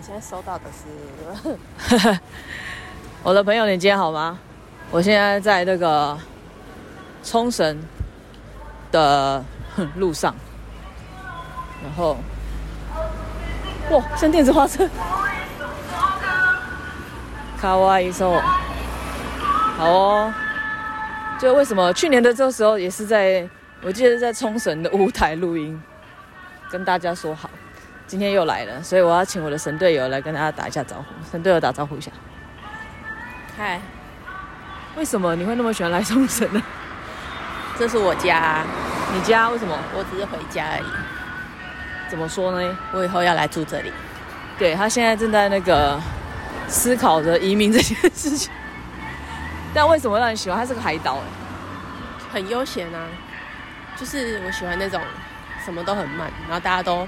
你现在收到的是？我的朋友，你今天好吗？我现在在那个冲绳的路上，然后，哇，像电子花车，卡哇伊说，好哦。就为什么去年的这个时候也是在，我记得在冲绳的舞台录音，跟大家说好，今天又来了，所以我要请我的神队友来跟大家打一下招呼。神队友打招呼一下，嗨，为什么你会那么喜欢来冲绳呢？这是我家，你家为什么？我只是回家而已。怎么说呢？我以后要来住这里。对，他现在正在那个思考着移民这件事情。但为什么让你喜欢？它是个海岛，很悠闲啊。就是我喜欢那种什么都很慢，然后大家都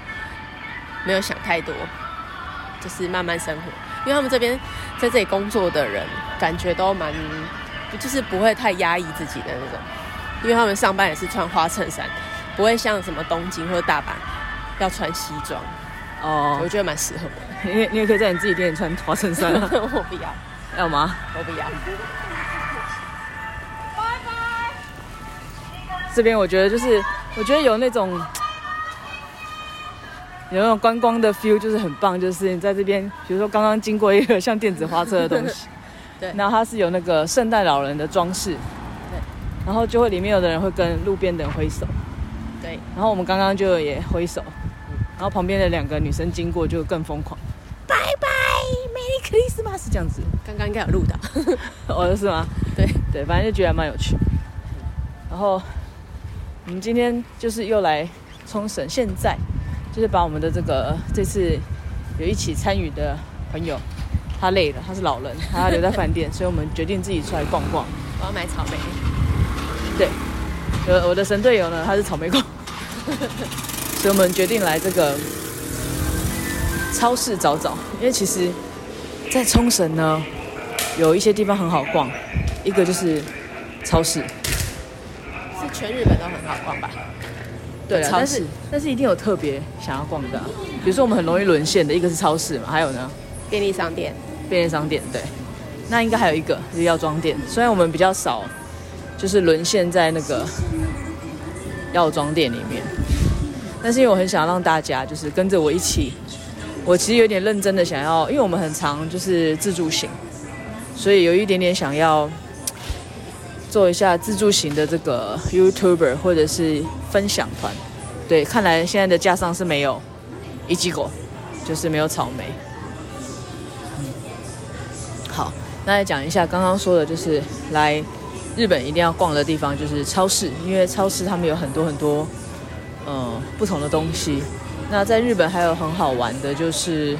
没有想太多，就是慢慢生活。因为他们这边在这里工作的人，感觉都蛮，就是不会太压抑自己的那种。因为他们上班也是穿花衬衫，不会像什么东京或者大阪要穿西装。哦，我觉得蛮适合我的。你你也可以在你自己店里穿花衬衫啊。我不要，要吗？我不要。这边我觉得就是，我觉得有那种有那种观光的 feel，就是很棒。就是你在这边，比如说刚刚经过一个像电子花车的东西，对，然后它是有那个圣诞老人的装饰，对，然后就会里面有的人会跟路边的人挥手，对，然后我们刚刚就也挥手，然后旁边的两个女生经过就更疯狂，拜拜，Merry Christmas 这样子，刚刚应该有录到，哦，是吗？对。对，反正就觉得蛮有趣，然后。我们今天就是又来冲绳，现在就是把我们的这个这次有一起参与的朋友，他累了，他是老人，他要留在饭店，所以我们决定自己出来逛逛。我要买草莓。对，呃，我的神队友呢，他是草莓控，所以我们决定来这个超市找找，因为其实，在冲绳呢，有一些地方很好逛，一个就是超市。是全日本都很好逛吧？对啊，但是但是一定有特别想要逛的啊，比如说我们很容易沦陷的一个是超市嘛，还有呢，便利商店。便利商店对，那应该还有一个是药妆店。虽然我们比较少，就是沦陷在那个药妆店里面，但是因为我很想让大家就是跟着我一起，我其实有点认真的想要，因为我们很常就是自助行，所以有一点点想要。做一下自助型的这个 YouTuber 或者是分享团，对，看来现在的架上是没有一吉果，就是没有草莓。嗯，好，那来讲一下刚刚说的，就是来日本一定要逛的地方就是超市，因为超市他们有很多很多呃不同的东西。那在日本还有很好玩的，就是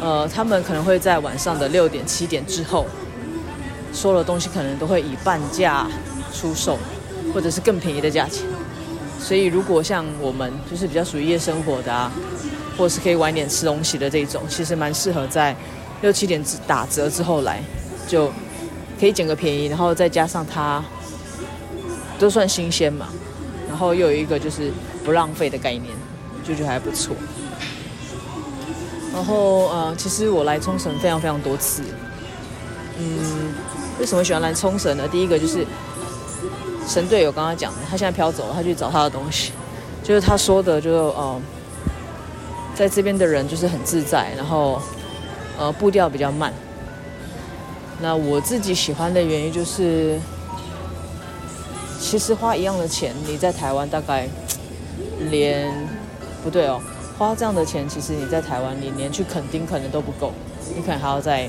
呃他们可能会在晚上的六点七点之后。所有的东西可能都会以半价出售，或者是更便宜的价钱。所以，如果像我们就是比较属于夜生活的啊，或者是可以晚点吃东西的这种，其实蛮适合在六七点打折之后来，就可以捡个便宜，然后再加上它都算新鲜嘛，然后又有一个就是不浪费的概念，就觉得还不错。然后呃，其实我来冲绳非常非常多次，嗯。为什么喜欢来冲绳呢？第一个就是神队友刚刚讲的，他现在飘走了，他去找他的东西，就是他说的就，就呃，在这边的人就是很自在，然后呃步调比较慢。那我自己喜欢的原因就是，其实花一样的钱，你在台湾大概连不对哦，花这样的钱，其实你在台湾你连去垦丁可能都不够，你可能还要再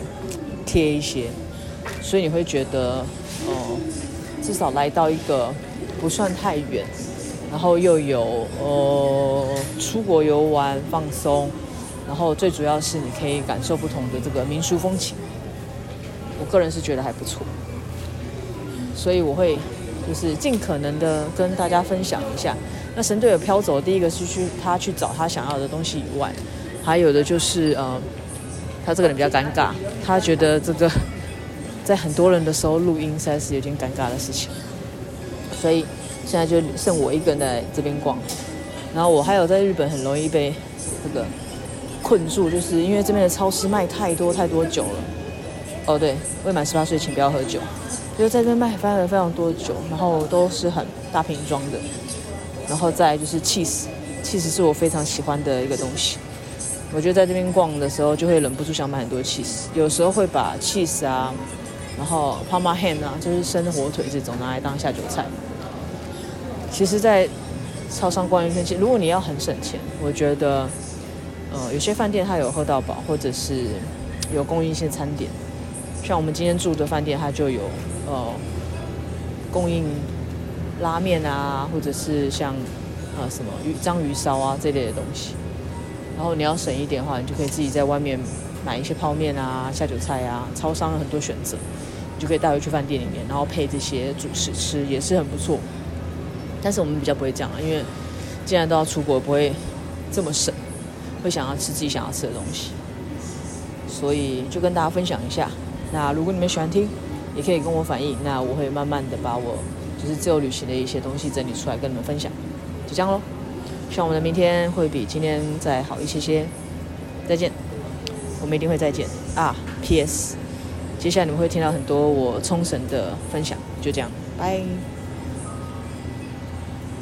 贴一些。所以你会觉得，哦、呃，至少来到一个不算太远，然后又有呃出国游玩放松，然后最主要是你可以感受不同的这个民俗风情。我个人是觉得还不错，所以我会就是尽可能的跟大家分享一下。那神队友飘走，第一个是去他去找他想要的东西以外，还有的就是呃，他这个人比较尴尬，他觉得这个。在很多人的时候录音，实在是有点尴尬的事情，所以现在就剩我一个人在这边逛。然后我还有在日本很容易被这个困住，就是因为这边的超市卖太多太多酒了。哦，对，未满十八岁请不要喝酒。就在这边卖非常非常多酒，然后都是很大瓶装的。然后再就是 cheese，cheese 是我非常喜欢的一个东西。我觉得在这边逛的时候，就会忍不住想买很多 cheese。有时候会把 cheese 啊，然后 Parma ham 啊，就是生火腿这种拿来当下酒菜。其实，在超商逛一圈，其实如果你要很省钱，我觉得，呃，有些饭店它有喝到饱，或者是有供应一些餐点。像我们今天住的饭店，它就有呃供应拉面啊，或者是像呃什么鱼章鱼烧啊这类的东西。然后你要省一点的话，你就可以自己在外面买一些泡面啊、下酒菜啊。超商有很多选择，你就可以带回去饭店里面，然后配这些主食吃，也是很不错。但是我们比较不会这样，因为既然都要出国，不会这么省，会想要吃自己想要吃的东西。所以就跟大家分享一下。那如果你们喜欢听，也可以跟我反映，那我会慢慢的把我就是自由旅行的一些东西整理出来跟你们分享。就这样喽。希望我们的明天会比今天再好一些些。再见，我们一定会再见啊！P.S. 接下来你们会听到很多我冲绳的分享，就这样，拜。